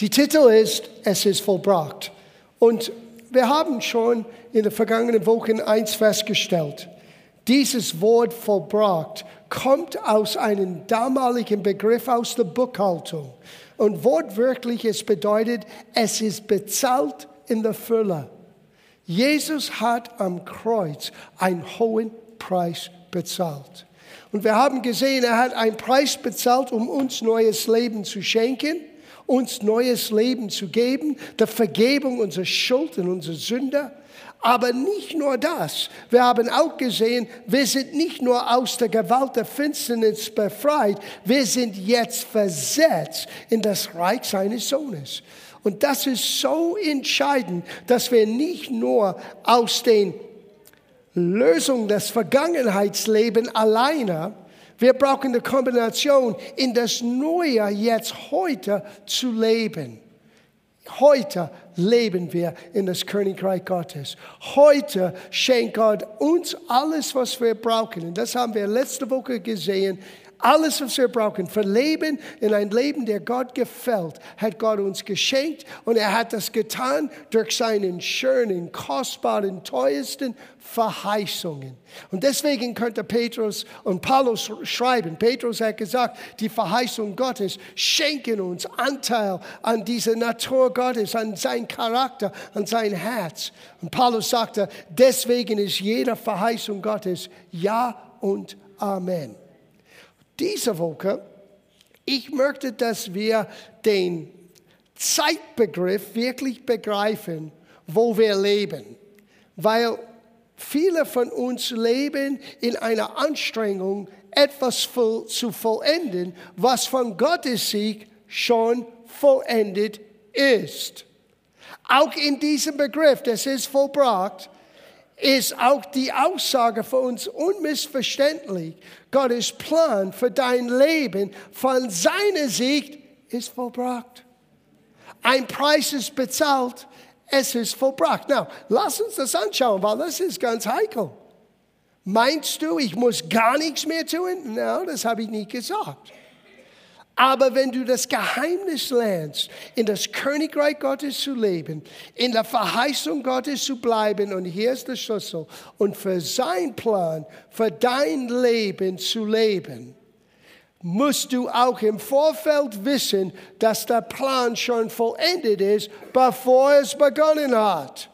Die Titel ist Es ist vollbracht. Und wir haben schon in den vergangenen Wochen eins festgestellt. Dieses Wort vollbracht kommt aus einem damaligen Begriff aus der Buchhaltung. Und wortwörtlich es bedeutet, es ist bezahlt in der Fülle. Jesus hat am Kreuz einen hohen Preis bezahlt. Und wir haben gesehen, er hat einen Preis bezahlt, um uns neues Leben zu schenken, uns neues Leben zu geben, der Vergebung unserer Schuld und unserer Sünder. Aber nicht nur das. Wir haben auch gesehen, wir sind nicht nur aus der Gewalt der Finsternis befreit, wir sind jetzt versetzt in das Reich seines Sohnes. Und das ist so entscheidend, dass wir nicht nur aus den Lösungen des Vergangenheitslebens alleine, wir brauchen eine Kombination, in das Neue jetzt heute zu leben. Heute leben wir in das Königreich Gottes. Heute schenkt Gott uns alles, was wir brauchen. Und das haben wir letzte Woche gesehen. Alles, was wir brauchen für Leben in ein Leben, der Gott gefällt, hat Gott uns geschenkt. Und er hat das getan durch seinen schönen, kostbaren, teuersten Verheißungen. Und deswegen könnte Petrus und Paulus schreiben. Petrus hat gesagt, die Verheißung Gottes schenken uns Anteil an dieser Natur Gottes, an sein Charakter, an sein Herz. Und Paulus sagte, deswegen ist jede Verheißung Gottes Ja und Amen diese Woche, ich möchte, dass wir den Zeitbegriff wirklich begreifen, wo wir leben. Weil viele von uns leben in einer Anstrengung, etwas zu vollenden, was von Gottes Sieg schon vollendet ist. Auch in diesem Begriff, das ist vollbracht, ist auch die Aussage für uns unmissverständlich. Gottes Plan für dein Leben von seiner Sicht ist vollbracht. Ein Preis ist bezahlt, es ist vollbracht. Now, lass uns das anschauen, weil das ist ganz heikel. Meinst du, ich muss gar nichts mehr tun? No, das habe ich nicht gesagt. Aber wenn du das Geheimnis lernst, in das Königreich Gottes zu leben, in der Verheißung Gottes zu bleiben, und hier ist der Schlüssel, und für sein Plan, für dein Leben zu leben, musst du auch im Vorfeld wissen, dass der Plan schon vollendet ist, bevor es begonnen hat.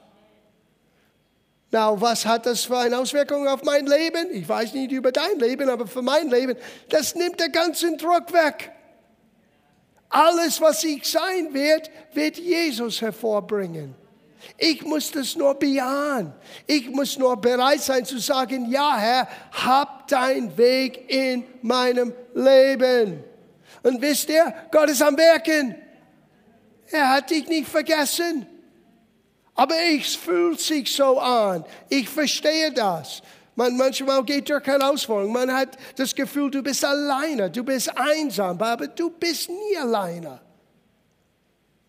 Na, was hat das für eine Auswirkung auf mein Leben? Ich weiß nicht über dein Leben, aber für mein Leben, das nimmt den ganzen Druck weg. Alles, was ich sein werde, wird Jesus hervorbringen. Ich muss das nur bejahen. Ich muss nur bereit sein zu sagen, ja Herr, hab dein Weg in meinem Leben. Und wisst ihr, Gott ist am Werken. Er hat dich nicht vergessen. Aber es fühlt sich so an. Ich verstehe das. Man, manchmal geht durch Herausforderungen. Man hat das Gefühl, du bist alleine, du bist einsam, aber du bist nie alleine.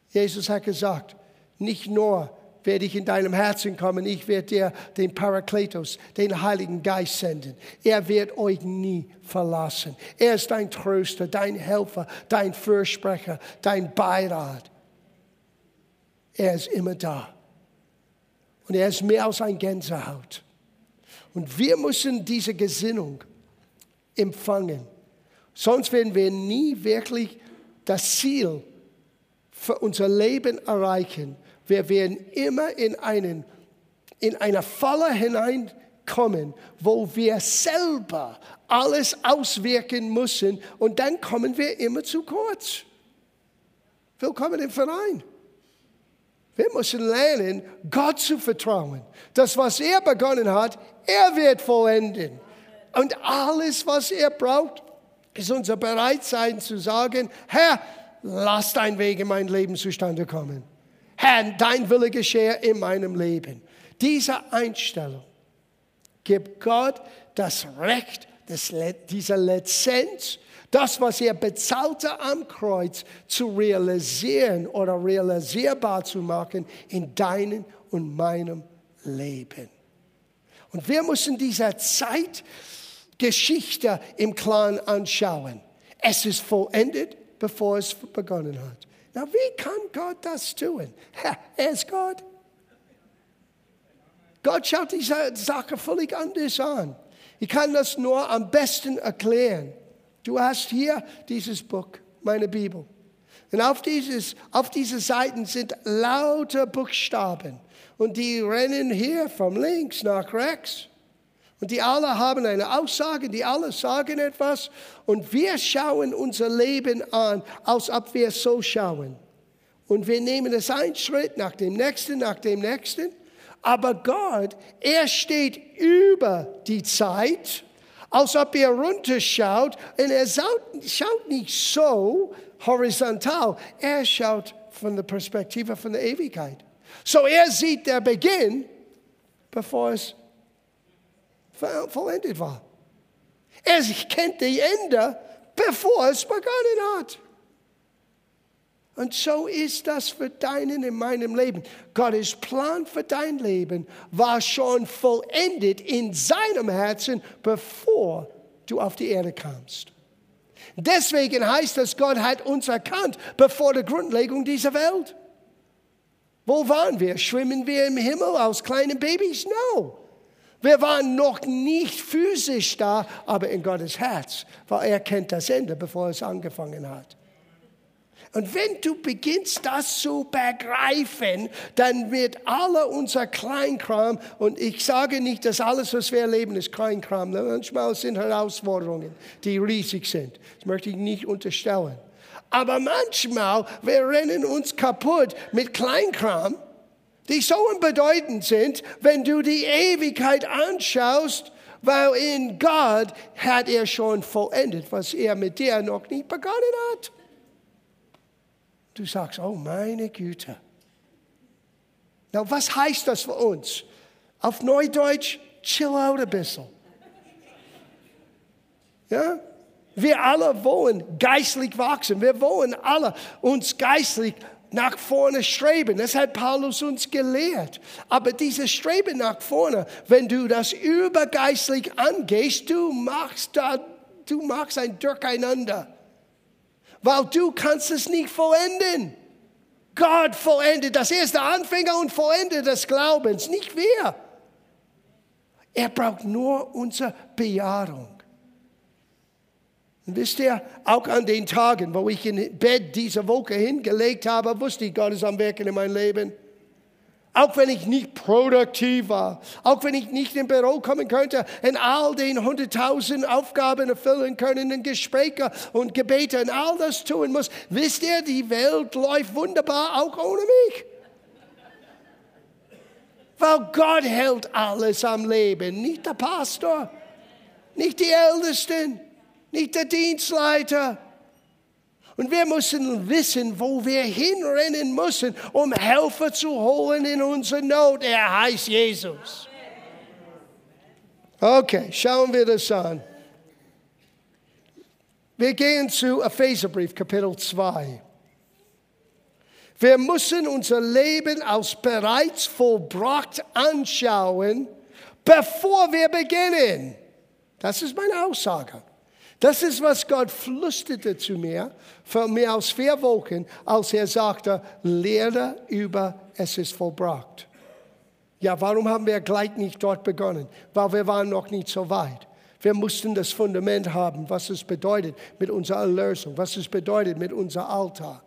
Jesus hat gesagt, nicht nur werde ich in deinem Herzen kommen, ich werde dir den Parakletos, den Heiligen Geist senden. Er wird euch nie verlassen. Er ist dein Tröster, dein Helfer, dein Fürsprecher, dein Beirat. Er ist immer da. Und er ist mehr als ein Gänsehaut. Und wir müssen diese Gesinnung empfangen. Sonst werden wir nie wirklich das Ziel für unser Leben erreichen. Wir werden immer in, einen, in eine Falle hineinkommen, wo wir selber alles auswirken müssen und dann kommen wir immer zu kurz. Willkommen im Verein. Wir müssen lernen, Gott zu vertrauen. Das, was er begonnen hat, er wird vollenden. Und alles, was er braucht, ist unser Bereitsein zu sagen, Herr, lass dein Weg in mein Leben zustande kommen. Herr, dein Wille geschehe in meinem Leben. Diese Einstellung gibt Gott das Recht, das, diese Lizenz, das, was er bezahlte am Kreuz, zu realisieren oder realisierbar zu machen in deinem und meinem Leben. Und wir müssen diese Zeitgeschichte im Klaren anschauen. Es ist vollendet, bevor es begonnen hat. Na, wie kann Gott das tun? Er ist Gott. Gott schaut diese Sache völlig anders an. Ich kann das nur am besten erklären. Du hast hier dieses Buch, meine Bibel. Und auf, dieses, auf diese Seiten sind lauter Buchstaben. Und die rennen hier von links nach rechts. Und die alle haben eine Aussage, die alle sagen etwas. Und wir schauen unser Leben an, als ob wir so schauen. Und wir nehmen es einen Schritt nach dem nächsten, nach dem nächsten. Aber Gott, er steht über die Zeit, als ob er runterschaut. Und er schaut nicht so horizontal, er schaut von der Perspektive von der Ewigkeit. So er sieht der Beginn, bevor es vollendet war. Er kennt die Ende, bevor es begonnen hat. Und so ist das für deinen in meinem Leben. Gottes Plan für dein Leben war schon vollendet in seinem Herzen, bevor du auf die Erde kamst. Deswegen heißt es, Gott hat uns erkannt bevor der Grundlegung dieser Welt. Wo waren wir? Schwimmen wir im Himmel aus kleinen Babys? No. Wir waren noch nicht physisch da, aber in Gottes Herz, weil er kennt das Ende, bevor es angefangen hat. Und wenn du beginnst, das zu begreifen, dann wird alle unser Kleinkram, und ich sage nicht, dass alles, was wir erleben, ist Kleinkram. Manchmal sind Herausforderungen, die riesig sind. Das möchte ich nicht unterstellen. Aber manchmal, wir rennen uns kaputt mit Kleinkram, die so unbedeutend sind, wenn du die Ewigkeit anschaust, weil in Gott hat er schon vollendet, was er mit dir noch nicht begonnen hat. Du sagst, oh meine Güte. Na, was heißt das für uns? Auf Neudeutsch, chill out ein bisschen. Ja? Wir alle wollen geistlich wachsen. Wir wollen alle uns geistlich nach vorne streben. Das hat Paulus uns gelehrt. Aber dieses Streben nach vorne, wenn du das übergeistlich angehst, du machst da, du machst ein Durcheinander weil du kannst es nicht vollenden. Gott vollendet, das ist der Anfänger und Vollender des Glaubens, nicht wir. Er braucht nur unsere Bejahung. Und wisst ihr, auch an den Tagen, wo ich in Bett diese Woche hingelegt habe, wusste ich, Gott ist am Werken in meinem Leben. Auch wenn ich nicht produktiv war, auch wenn ich nicht im Büro kommen könnte und all den hunderttausend Aufgaben erfüllen können und Gespräche und Gebete und all das tun muss. Wisst ihr, die Welt läuft wunderbar auch ohne mich. Weil Gott hält alles am Leben, nicht der Pastor, nicht die Ältesten, nicht der Dienstleiter, und wir müssen wissen, wo wir hinrennen müssen, um Helfer zu holen in unserer Not. Er heißt Jesus. Okay, schauen wir das an. Wir gehen zu Epheserbrief, Kapitel 2. Wir müssen unser Leben als bereits vollbracht anschauen, bevor wir beginnen. Das ist meine Aussage. Das ist, was Gott flüsterte zu mir, vor mehr als vier Wochen, als er sagte, lehre über, es ist vollbracht. Ja, warum haben wir gleich nicht dort begonnen? Weil wir waren noch nicht so weit. Wir mussten das Fundament haben, was es bedeutet mit unserer Erlösung, was es bedeutet mit unserem Alltag.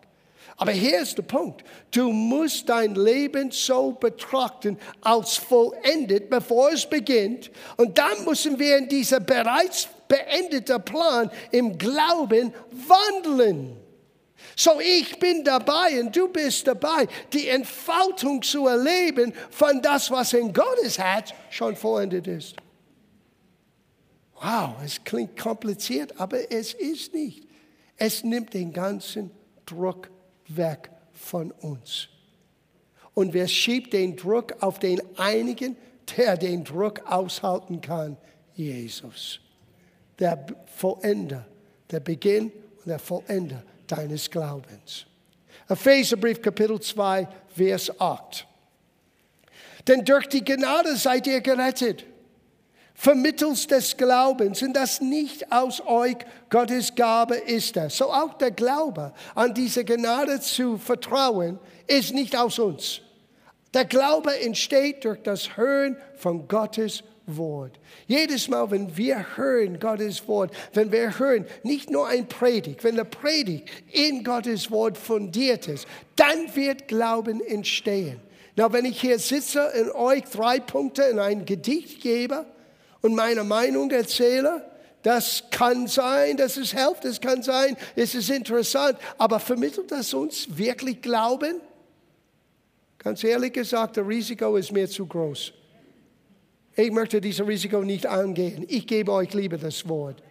Aber hier ist der Punkt. Du musst dein Leben so betrachten als vollendet, bevor es beginnt. Und dann müssen wir in dieser bereits beendeten Plan im Glauben wandeln. So, ich bin dabei und du bist dabei, die Entfaltung zu erleben von das, was in Gottes Herz schon vollendet ist. Wow, es klingt kompliziert, aber es ist nicht. Es nimmt den ganzen Druck weg von uns. Und wer schiebt den Druck auf den einigen, der den Druck aushalten kann? Jesus. Der Vollender, der Beginn und der Vollender deines Glaubens. Epheserbrief Kapitel 2, Vers 8. Denn durch die Gnade seid ihr gerettet vermittels des Glaubens und das nicht aus euch, Gottes Gabe ist es. So auch der Glaube an diese Gnade zu vertrauen, ist nicht aus uns. Der Glaube entsteht durch das Hören von Gottes Wort. Jedes Mal, wenn wir hören Gottes Wort, wenn wir hören, nicht nur ein Predigt, wenn der Predigt in Gottes Wort fundiert ist, dann wird Glauben entstehen. Na, wenn ich hier sitze und euch drei Punkte in ein Gedicht gebe, und meine Meinung erzähle. Das kann sein, dass es hilft, es kann sein, es ist interessant, aber vermittelt das uns wirklich Glauben? Ganz ehrlich gesagt, das Risiko ist mir zu groß. Ich möchte dieses Risiko nicht angehen. Ich gebe euch lieber das Wort.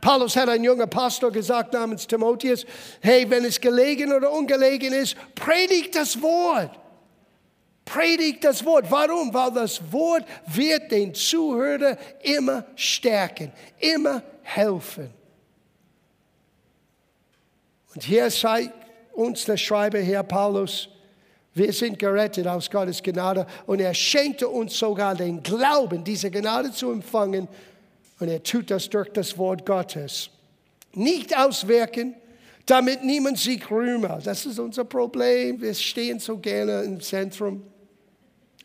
Paulus hat ein junger Pastor gesagt namens Timotheus, hey, wenn es gelegen oder ungelegen ist, predigt das Wort. Predigt das Wort. Warum? Weil das Wort wird den Zuhörer immer stärken, immer helfen. Und hier zeigt uns der Schreiber, Herr Paulus, wir sind gerettet aus Gottes Gnade und er schenkte uns sogar den Glauben, diese Gnade zu empfangen. Und er tut das durch das Wort Gottes. Nicht auswirken, damit niemand sich rühme. Das ist unser Problem. Wir stehen so gerne im Zentrum.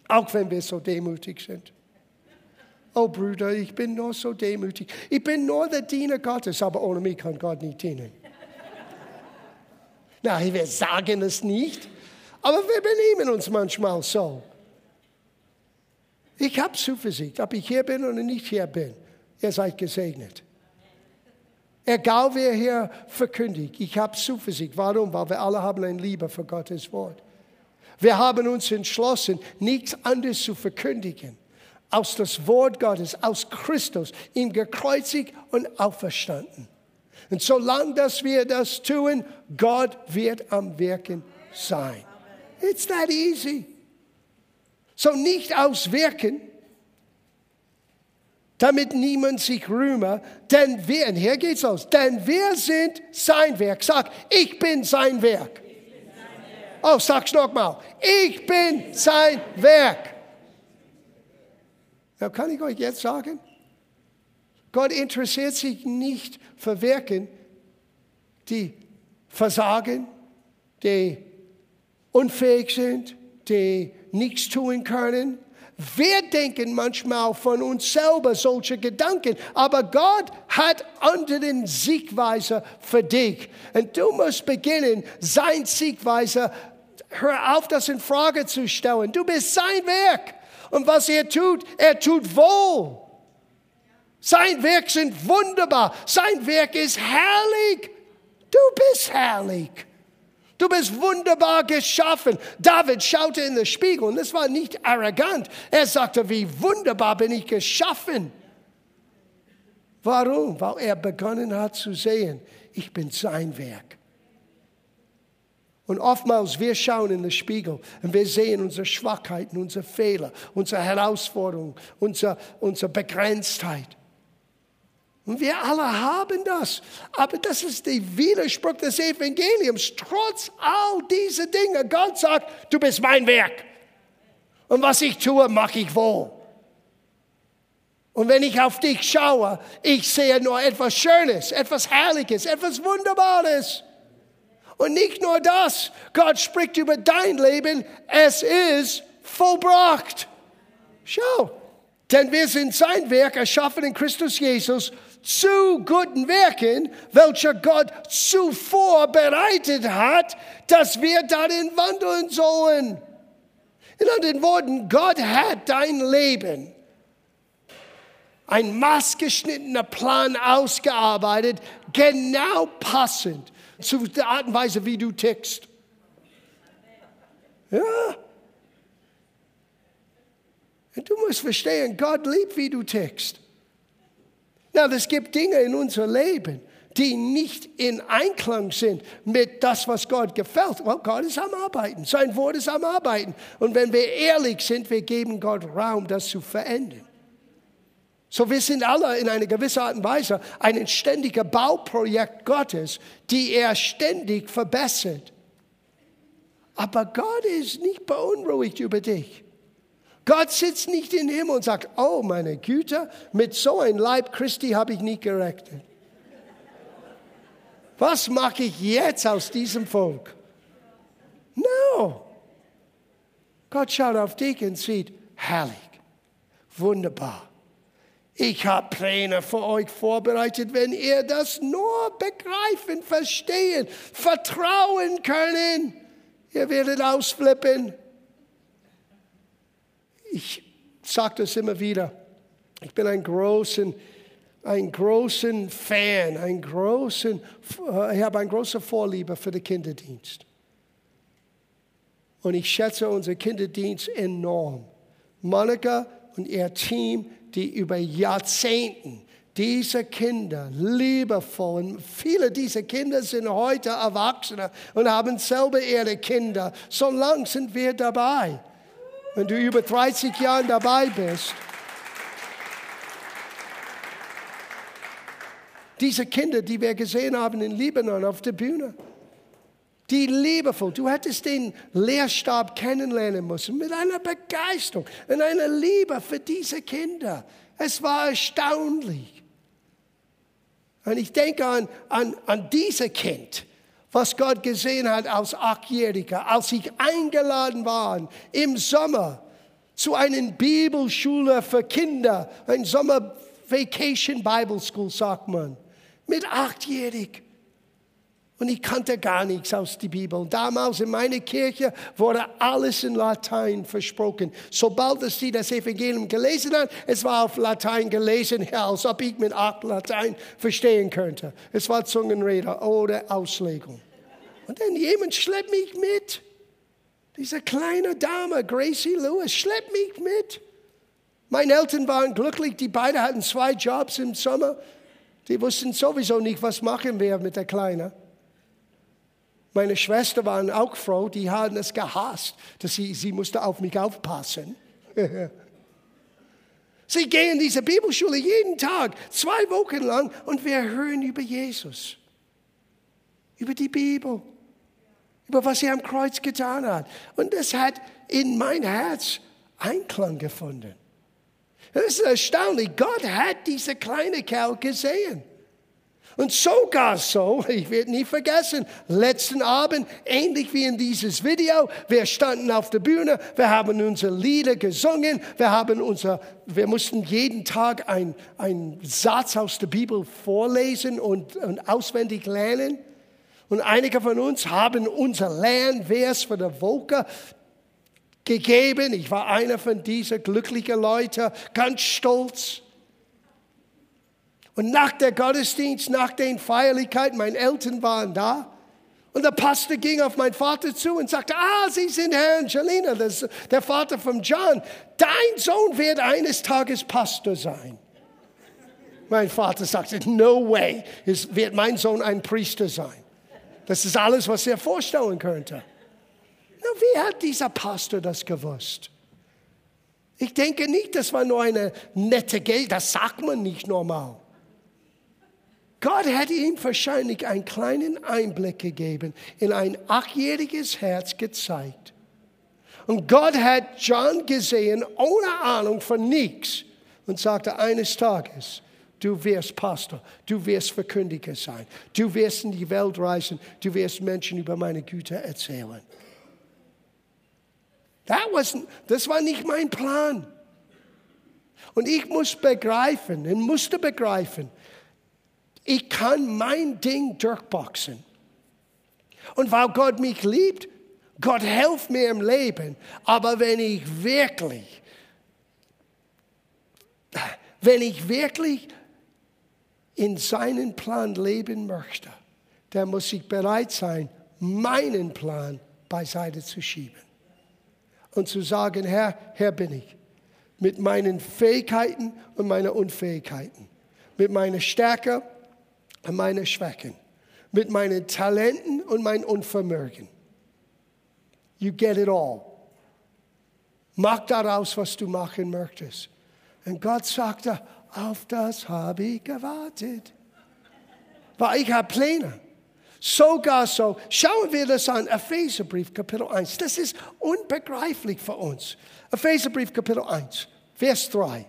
Auch wenn wir so demütig sind. Oh Brüder, ich bin nur so demütig. Ich bin nur der Diener Gottes, aber ohne mich kann Gott nicht dienen. Nein, wir sagen es nicht, aber wir benehmen uns manchmal so. Ich habe Zuversicht, ob ich hier bin oder nicht hier bin. Ihr seid gesegnet. Egal wer hier verkündigt, ich habe Zuversicht. Warum? Weil wir alle haben ein Liebe für Gottes Wort. Wir haben uns entschlossen, nichts anderes zu verkündigen aus das Wort Gottes, aus Christus, ihm gekreuzigt und auferstanden. Und solange dass wir das tun, Gott wird am Wirken sein. It's that easy. So nicht auswirken, damit niemand sich rühme, denn wir, und hier geht's aus, denn wir sind sein Werk. Sag, ich bin sein Werk. Oh, sag's nochmal. Ich bin sein Werk. Na, kann ich euch jetzt sagen? Gott interessiert sich nicht für Werken, die versagen, die unfähig sind, die nichts tun können. Wir denken manchmal von uns selber solche Gedanken, aber Gott hat anderen Siegweise für dich. Und du musst beginnen, sein Siegweise, hör auf, das in Frage zu stellen. Du bist sein Werk. Und was er tut, er tut wohl. Sein Werk sind wunderbar. Sein Werk ist herrlich. Du bist herrlich. Du bist wunderbar geschaffen. David schaute in den Spiegel und das war nicht arrogant. Er sagte, wie wunderbar bin ich geschaffen. Warum? Weil er begonnen hat zu sehen, ich bin sein Werk. Und oftmals wir schauen in den Spiegel und wir sehen unsere Schwachheiten, unsere Fehler, unsere Herausforderungen, unsere, unsere Begrenztheit. Und wir alle haben das. Aber das ist der Widerspruch des Evangeliums. Trotz all dieser Dinge, Gott sagt, du bist mein Werk. Und was ich tue, mache ich wohl. Und wenn ich auf dich schaue, ich sehe nur etwas Schönes, etwas Herrliches, etwas Wunderbares. Und nicht nur das, Gott spricht über dein Leben, es ist vollbracht. Schau, denn wir sind sein Werk, erschaffen in Christus Jesus, zu guten Werken, welche Gott zuvor bereitet hat, dass wir darin wandeln sollen. In anderen Worten, Gott hat dein Leben ein maßgeschnittener Plan ausgearbeitet, genau passend zu der Art und Weise, wie du tickst. Ja. Und du musst verstehen, Gott liebt, wie du tickst. Na, es gibt Dinge in unserem Leben, die nicht in Einklang sind mit das, was Gott gefällt. Well, Gott ist am Arbeiten. Sein Wort ist am Arbeiten. Und wenn wir ehrlich sind, wir geben Gott Raum, das zu verändern. So, wir sind alle in einer gewissen Art und Weise ein ständiger Bauprojekt Gottes, die er ständig verbessert. Aber Gott ist nicht beunruhigt über dich. Gott sitzt nicht im Himmel und sagt, oh meine Güte, mit so einem Leib Christi habe ich nicht gerechnet. Was mache ich jetzt aus diesem Volk? No. Gott schaut auf dich und sieht, herrlich, wunderbar. Ich habe Pläne für euch vorbereitet, wenn ihr das nur begreifen, verstehen, vertrauen können. Ihr werdet ausflippen. Ich sage das immer wieder. Ich bin ein großen, ein großen Fan, ein großen, ich habe eine große Vorliebe für den Kinderdienst. Und ich schätze unseren Kinderdienst enorm. Monika und ihr Team die über Jahrzehnten diese Kinder liebevoll, und viele dieser Kinder sind heute Erwachsene und haben selber ihre Kinder. So lang sind wir dabei. Wenn du über 30 Jahre dabei bist, diese Kinder, die wir gesehen haben in Libanon auf der Bühne, die liebevoll, du hättest den Lehrstab kennenlernen müssen mit einer Begeisterung und einer Liebe für diese Kinder. Es war erstaunlich. Und ich denke an, an, an dieses Kind, was Gott gesehen hat als Achtjähriger, als ich eingeladen war im Sommer zu einer Bibelschule für Kinder, ein Sommer Vacation Bible School, sagt man, mit achtjährig. Und ich kannte gar nichts aus der Bibel. Damals in meiner Kirche wurde alles in Latein versprochen. Sobald sie das Evangelium gelesen hat, es war auf Latein gelesen, als ob ich mit acht Latein verstehen könnte. Es war Zungenrede oder Auslegung. Und dann jemand schleppt mich mit. Diese kleine Dame, Gracie Lewis, schleppt mich mit. Meine Eltern waren glücklich, die beiden hatten zwei Jobs im Sommer. Die wussten sowieso nicht, was machen wir mit der Kleinen. Meine Schwester waren auch froh, die haben es gehasst, dass sie, sie musste auf mich aufpassen. sie gehen in diese Bibelschule jeden Tag, zwei Wochen lang, und wir hören über Jesus, über die Bibel, über was er am Kreuz getan hat. Und das hat in mein Herz Einklang gefunden. Das ist erstaunlich. Gott hat diese kleine Kerl gesehen. Und sogar so, ich werde nie vergessen, letzten Abend, ähnlich wie in dieses Video, wir standen auf der Bühne, wir haben unsere Lieder gesungen, wir haben unser, wir mussten jeden Tag einen Satz aus der Bibel vorlesen und, und auswendig lernen. Und einige von uns haben unser Lernvers für die Woche gegeben. Ich war einer von diesen glücklichen Leuten, ganz stolz. Und nach der Gottesdienst, nach den Feierlichkeiten, meine Eltern waren da. Und der Pastor ging auf meinen Vater zu und sagte, ah, Sie sind Herr Angelina, das, der Vater von John. Dein Sohn wird eines Tages Pastor sein. Mein Vater sagte, no way, es wird mein Sohn ein Priester sein. Das ist alles, was er vorstellen könnte. Na, wie hat dieser Pastor das gewusst? Ich denke nicht, das war nur eine nette Geld, das sagt man nicht normal. Gott hätte ihm wahrscheinlich einen kleinen Einblick gegeben, in ein achtjähriges Herz gezeigt. Und Gott hat John gesehen, ohne Ahnung von nichts, und sagte eines Tages, du wirst Pastor, du wirst Verkündiger sein, du wirst in die Welt reisen, du wirst Menschen über meine Güte erzählen. das war nicht mein Plan. Und ich muss begreifen, und musste begreifen, ich kann mein Ding durchboxen. Und weil Gott mich liebt, Gott hilft mir im Leben. Aber wenn ich wirklich, wenn ich wirklich in seinen Plan leben möchte, dann muss ich bereit sein, meinen Plan beiseite zu schieben. Und zu sagen, Herr, Herr bin ich. Mit meinen Fähigkeiten und meinen Unfähigkeiten. Mit meiner Stärke meine Schwächen, mit meinen Talenten und mein Unvermögen. You get it all. Mach daraus, was du machen möchtest. Und Gott sagte, auf das habe ich gewartet. Weil ich habe Pläne. Sogar so, schauen wir das an, Epheserbrief Kapitel 1. Das ist unbegreiflich für uns. Epheserbrief Kapitel 1, Vers 3.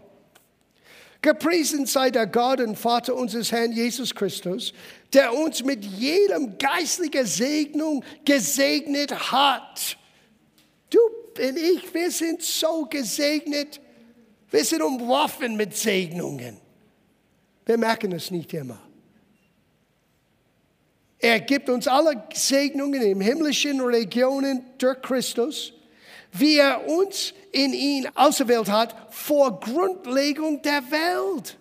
Gepriesen sei der Gott und Vater unseres Herrn Jesus Christus, der uns mit jedem geistlichen Segnung gesegnet hat. Du und ich, wir sind so gesegnet. Wir sind umworfen mit Segnungen. Wir merken es nicht immer. Er gibt uns alle Segnungen in himmlischen Regionen durch Christus, wie er uns in ihn auserwählt hat vor Grundlegung der Welt.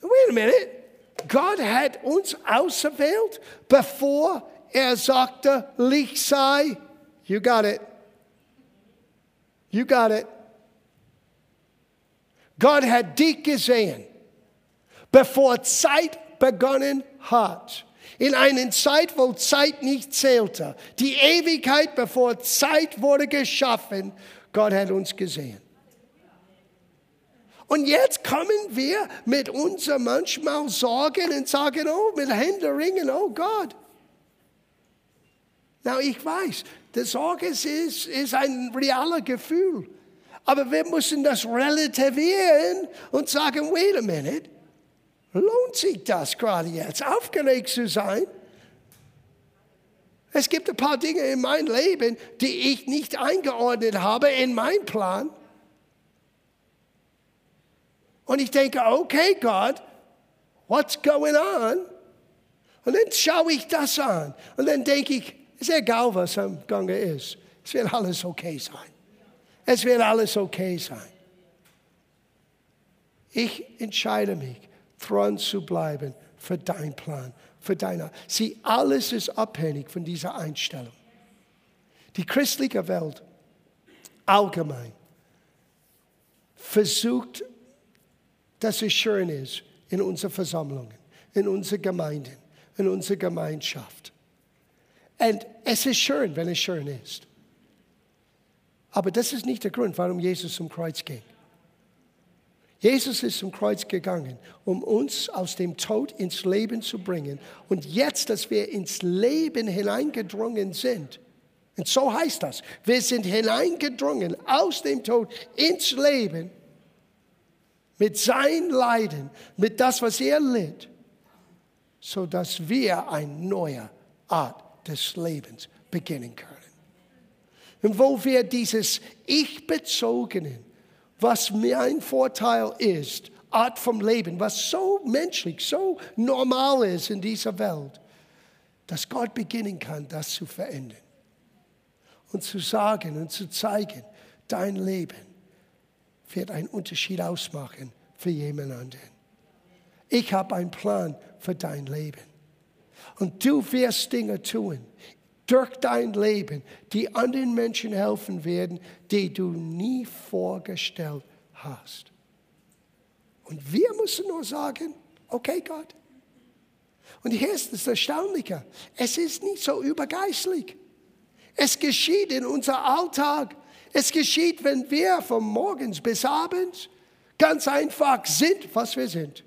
Wait a minute. Gott hat uns auserwählt, bevor er sagte, Licht sei. You got it. You got it. Gott hat dich gesehen, bevor Zeit begonnen hat. In einer Zeit, wo Zeit nicht zählte. Die Ewigkeit, bevor Zeit wurde geschaffen, Gott hat uns gesehen. Und jetzt kommen wir mit unser manchmal Sorgen und sagen, oh, mit Händen ringen, oh Gott. Na, ich weiß, die Sorge ist, ist ein realer Gefühl. Aber wir müssen das relativieren und sagen, wait a minute, lohnt sich das gerade jetzt, aufgeregt zu sein? Es gibt ein paar Dinge in meinem Leben, die ich nicht eingeordnet habe in meinen Plan. Und ich denke, okay, Gott, what's going on? Und dann schaue ich das an. Und dann denke ich, ist egal, was am Gange ist. Es wird alles okay sein. Es wird alles okay sein. Ich entscheide mich, dran zu bleiben für deinen Plan für deine. Sieh, alles ist abhängig von dieser Einstellung. Die christliche Welt allgemein versucht, dass es schön ist in unseren Versammlungen, in unseren Gemeinden, in unserer Gemeinschaft. Und es ist schön, wenn es schön ist. Aber das ist nicht der Grund, warum Jesus zum Kreuz ging. Jesus ist zum Kreuz gegangen, um uns aus dem Tod ins Leben zu bringen. Und jetzt, dass wir ins Leben hineingedrungen sind, und so heißt das, wir sind hineingedrungen aus dem Tod ins Leben mit sein Leiden, mit das, was er litt, so dass wir eine neue Art des Lebens beginnen können. Und wo wir dieses Ich-bezogenen, was mein Vorteil ist, Art vom Leben, was so menschlich, so normal ist in dieser Welt, dass Gott beginnen kann, das zu verändern. Und zu sagen und zu zeigen, dein Leben wird einen Unterschied ausmachen für jemand anderen. Ich habe einen Plan für dein Leben. Und du wirst Dinge tun durch dein Leben, die anderen Menschen helfen werden, die du nie vorgestellt hast. Und wir müssen nur sagen, okay Gott. Und hier ist das Erstaunliche, es ist nicht so übergeistlich. Es geschieht in unser Alltag. Es geschieht, wenn wir von morgens bis abends ganz einfach sind, was wir sind.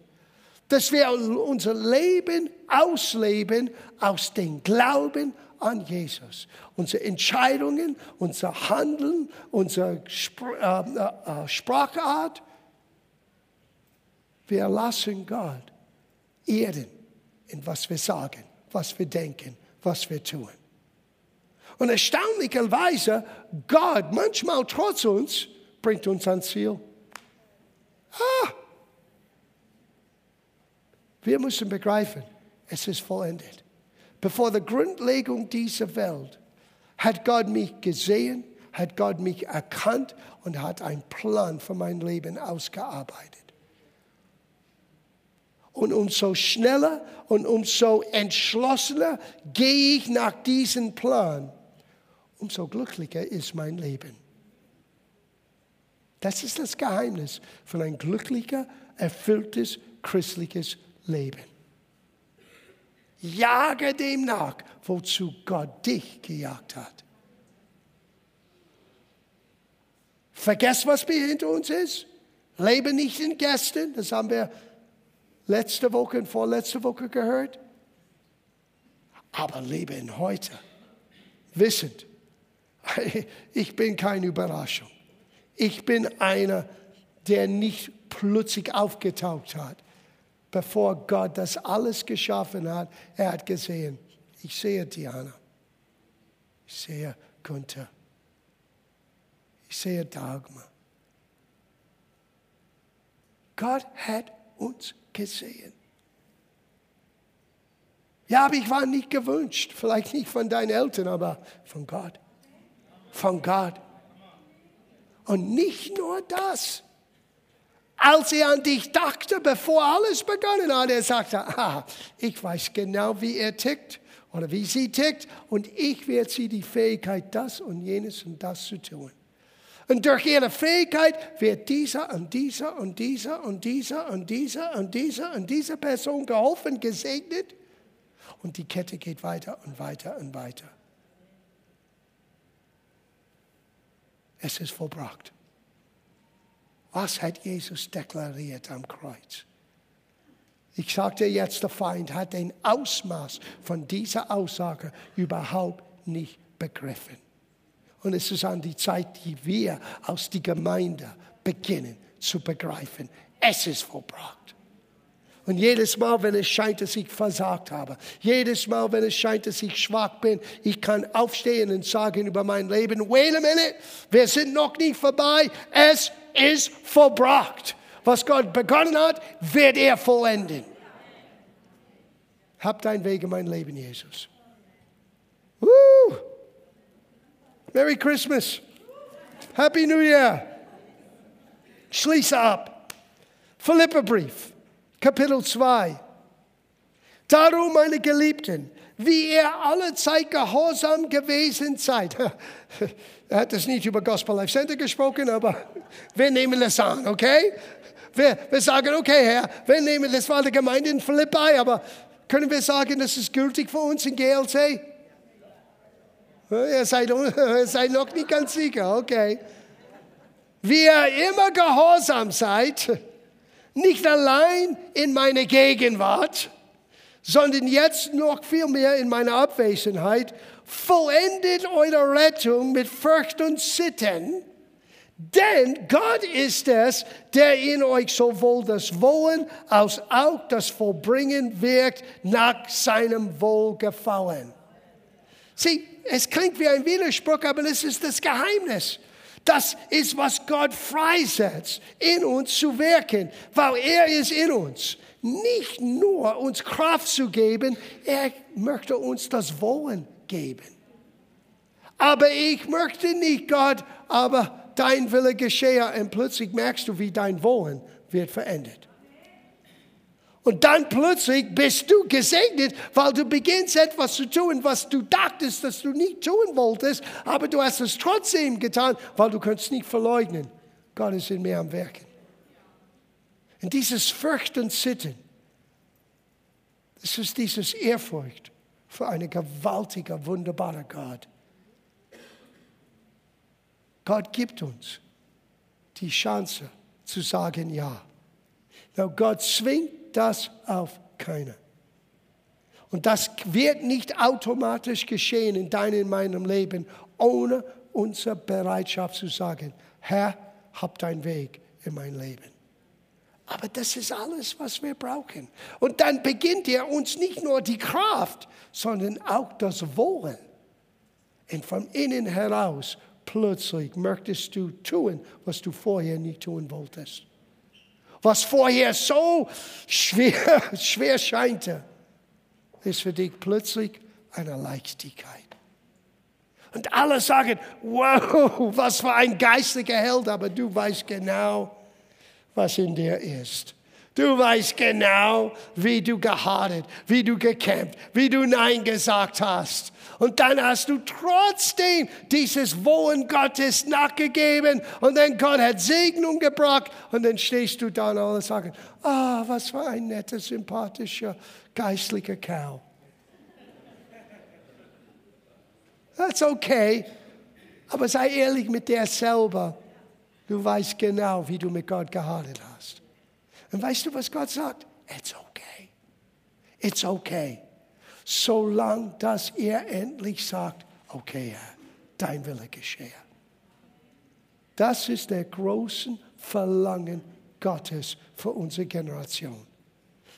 Dass wir unser Leben ausleben aus dem Glauben an Jesus. Unsere Entscheidungen, unser Handeln, unsere Spr äh, äh, Sprachart. Wir lassen Gott erden in was wir sagen, was wir denken, was wir tun. Und erstaunlicherweise, Gott manchmal trotz uns bringt uns ans Ziel. Ah! Wir müssen begreifen, es ist vollendet. Bevor der Grundlegung dieser Welt hat Gott mich gesehen, hat Gott mich erkannt und hat einen Plan für mein Leben ausgearbeitet. Und umso schneller und umso entschlossener gehe ich nach diesem Plan, umso glücklicher ist mein Leben. Das ist das Geheimnis von ein glücklicher, erfülltes, christliches Leben. Jage dem nach, wozu Gott dich gejagt hat. Vergesst, was hinter uns ist. Lebe nicht in Gästen. Das haben wir letzte Woche und vorletzte Woche gehört. aber lebe in heute. Wissend, ich bin keine Überraschung. Ich bin einer, der nicht plötzlich aufgetaucht hat, bevor Gott das alles geschaffen hat. Er hat gesehen, ich sehe Diana, ich sehe Gunther, ich sehe Dagmar. Gott hat uns gesehen. Ja, aber ich war nicht gewünscht, vielleicht nicht von deinen Eltern, aber von Gott. Von Gott. Und nicht nur das. Als er an dich dachte, bevor alles begonnen hat, er sagte, ah, ich weiß genau, wie er tickt oder wie sie tickt und ich werde sie die Fähigkeit, das und jenes und das zu tun. Und durch ihre Fähigkeit wird dieser und dieser und dieser und dieser und dieser und dieser und dieser Person geholfen, gesegnet. Und die Kette geht weiter und weiter und weiter. Es ist vollbracht. Was hat Jesus deklariert am Kreuz? Ich sagte jetzt, der Feind hat den Ausmaß von dieser Aussage überhaupt nicht begriffen. Und es ist an die Zeit, die wir aus der Gemeinde beginnen zu begreifen. Es ist vollbracht. Und jedes Mal, wenn es scheint, dass ich versagt habe, jedes Mal, wenn es scheint, dass ich schwach bin, ich kann aufstehen und sagen über mein Leben, wait a minute, wir sind noch nicht vorbei, es ist vollbracht. Was Gott begonnen hat, wird er vollenden. Hab deinen Weg in mein Leben, Jesus. Woo! Merry Christmas. Happy New Year. Schließe ab. Philipperbrief. Kapitel 2. Darum, meine Geliebten, wie ihr alle Zeit gehorsam gewesen seid. er hat das nicht über Gospel Life Center gesprochen, aber wir nehmen das an, okay? Wir, wir sagen, okay, Herr, wir nehmen, das war die Gemeinde in Philippi, aber können wir sagen, das ist gültig für uns in GLC? Ihr seid, ihr seid noch nicht ganz sicher, okay. Wie ihr immer gehorsam seid, nicht allein in meiner Gegenwart, sondern jetzt noch viel mehr in meiner Abwesenheit, vollendet eure Rettung mit Furcht und Sitten, denn Gott ist es, der in euch sowohl das Wollen als auch das Vollbringen wirkt nach seinem Wohlgefallen. Sieh, es klingt wie ein Widerspruch, aber das ist das Geheimnis. Das ist, was Gott freisetzt, in uns zu wirken, weil er ist in uns. Nicht nur uns Kraft zu geben, er möchte uns das Wollen geben. Aber ich möchte nicht, Gott, aber dein Wille geschehe. Und plötzlich merkst du, wie dein Wollen wird verändert. Und dann plötzlich bist du gesegnet, weil du beginnst etwas zu tun, was du dachtest, dass du nicht tun wolltest, aber du hast es trotzdem getan, weil du kannst nicht verleugnen. Gott ist in mir am Werken. Und dieses Fürchten, Sitten, das ist dieses Ehrfurcht für einen gewaltigen, wunderbaren Gott. Gott gibt uns die Chance zu sagen Ja. Now, Gott zwingt das auf keiner. Und das wird nicht automatisch geschehen in deinem und meinem Leben, ohne unsere Bereitschaft zu sagen, Herr, hab deinen Weg in mein Leben. Aber das ist alles, was wir brauchen. Und dann beginnt er uns nicht nur die Kraft, sondern auch das Wollen. Und von innen heraus plötzlich möchtest du tun, was du vorher nicht tun wolltest was vorher so schwer, schwer scheinte, ist für dich plötzlich eine Leichtigkeit. Und alle sagen, wow, was für ein geistlicher Held, aber du weißt genau, was in dir ist. Du weißt genau, wie du gehadert, wie du gekämpft, wie du Nein gesagt hast. Und dann hast du trotzdem dieses Wollen Gottes nachgegeben und dann Gott hat Segnung gebracht und dann stehst du da und alle sagen, ah, oh, was für ein netter, sympathischer, geistlicher Kerl. That's okay, aber sei ehrlich mit dir selber. Du weißt genau, wie du mit Gott gehadert hast. Und weißt du, was Gott sagt? It's okay. It's okay. solange dass er endlich sagt, okay, Herr, dein Wille geschehe. Das ist der große Verlangen Gottes für unsere Generation.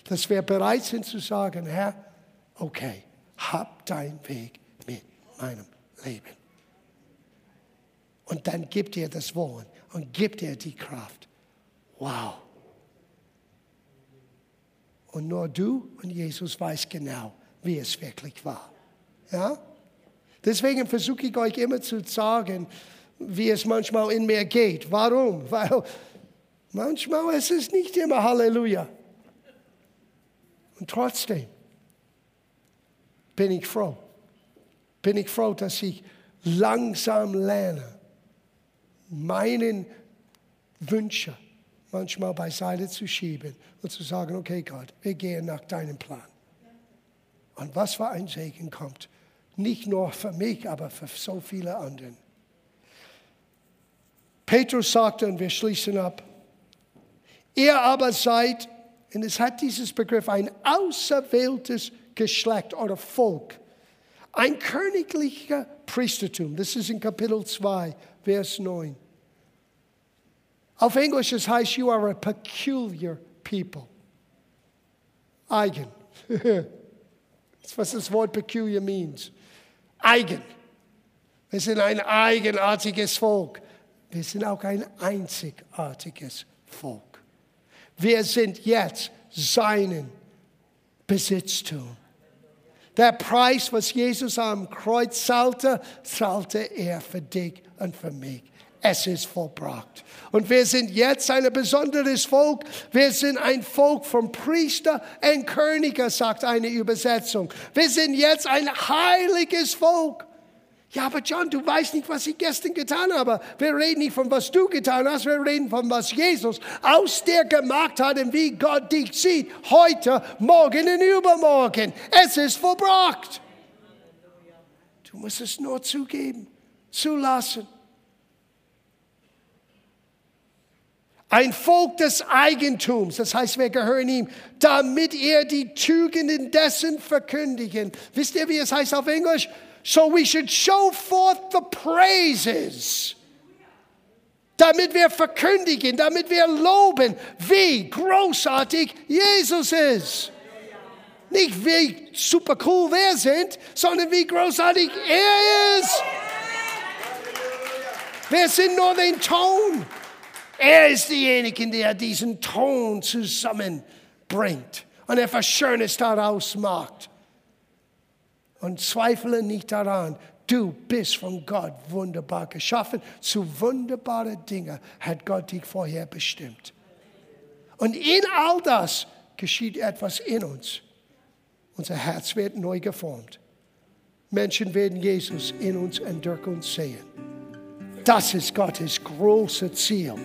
Dass wir bereit sind zu sagen, Herr, okay, hab deinen Weg mit meinem Leben. Und dann gibt er das Wollen und gibt er die Kraft. Wow. Und nur du und Jesus weiß genau, wie es wirklich war. Ja? Deswegen versuche ich euch immer zu sagen, wie es manchmal in mir geht. Warum? Weil manchmal ist es nicht immer Halleluja. Und trotzdem bin ich froh. Bin ich froh, dass ich langsam lerne, meinen Wünsche manchmal beiseite zu schieben und zu sagen, okay Gott, wir gehen nach deinem Plan. Und was für ein Segen kommt. Nicht nur für mich, aber für so viele anderen. Petrus sagte, und wir schließen ab, ihr aber seid, und es hat dieses Begriff, ein auserwähltes Geschlecht oder Volk, ein königlicher Priestertum. Das ist in Kapitel 2, Vers 9. Auf Englisch es heißt, you are a peculiar people. Eigen. That's was das Wort peculiar means. Eigen. Wir sind ein eigenartiges Volk. Wir sind auch ein einzigartiges Volk. Wir sind jetzt seinen Besitztum. Der Preis, was Jesus am Kreuz zahlte, zahlte er für dich und für mich es ist vollbracht. Und wir sind jetzt ein besonderes Volk. Wir sind ein Volk von Priester und Königen, sagt eine Übersetzung. Wir sind jetzt ein heiliges Volk. Ja, aber John, du weißt nicht, was ich gestern getan habe. Wir reden nicht von was du getan hast, wir reden von was Jesus aus dir gemacht hat und wie Gott dich sieht. Heute, morgen und übermorgen. Es ist vollbracht. Du musst es nur zugeben, zulassen. Ein Volk des Eigentums, das heißt, wir gehören ihm, damit er die Tugenden dessen verkündigen. Wisst ihr, wie es heißt auf Englisch? So we should show forth the praises. Damit wir verkündigen, damit wir loben, wie großartig Jesus ist. Nicht wie super cool wir sind, sondern wie großartig er ist. Wir sind nur den Ton. Er ist derjenige, der diesen Ton zusammenbringt und er Schönes daraus macht. Und zweifle nicht daran, du bist von Gott wunderbar geschaffen. Zu wunderbaren Dingen hat Gott dich vorher bestimmt. Und in all das geschieht etwas in uns. Unser Herz wird neu geformt. Menschen werden Jesus in uns und durch uns sehen. Das ist Gottes großes Ziel.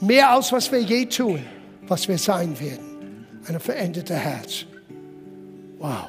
Mehr als was wir je tun, was wir sein werden. Ein verändertes Herz. Wow.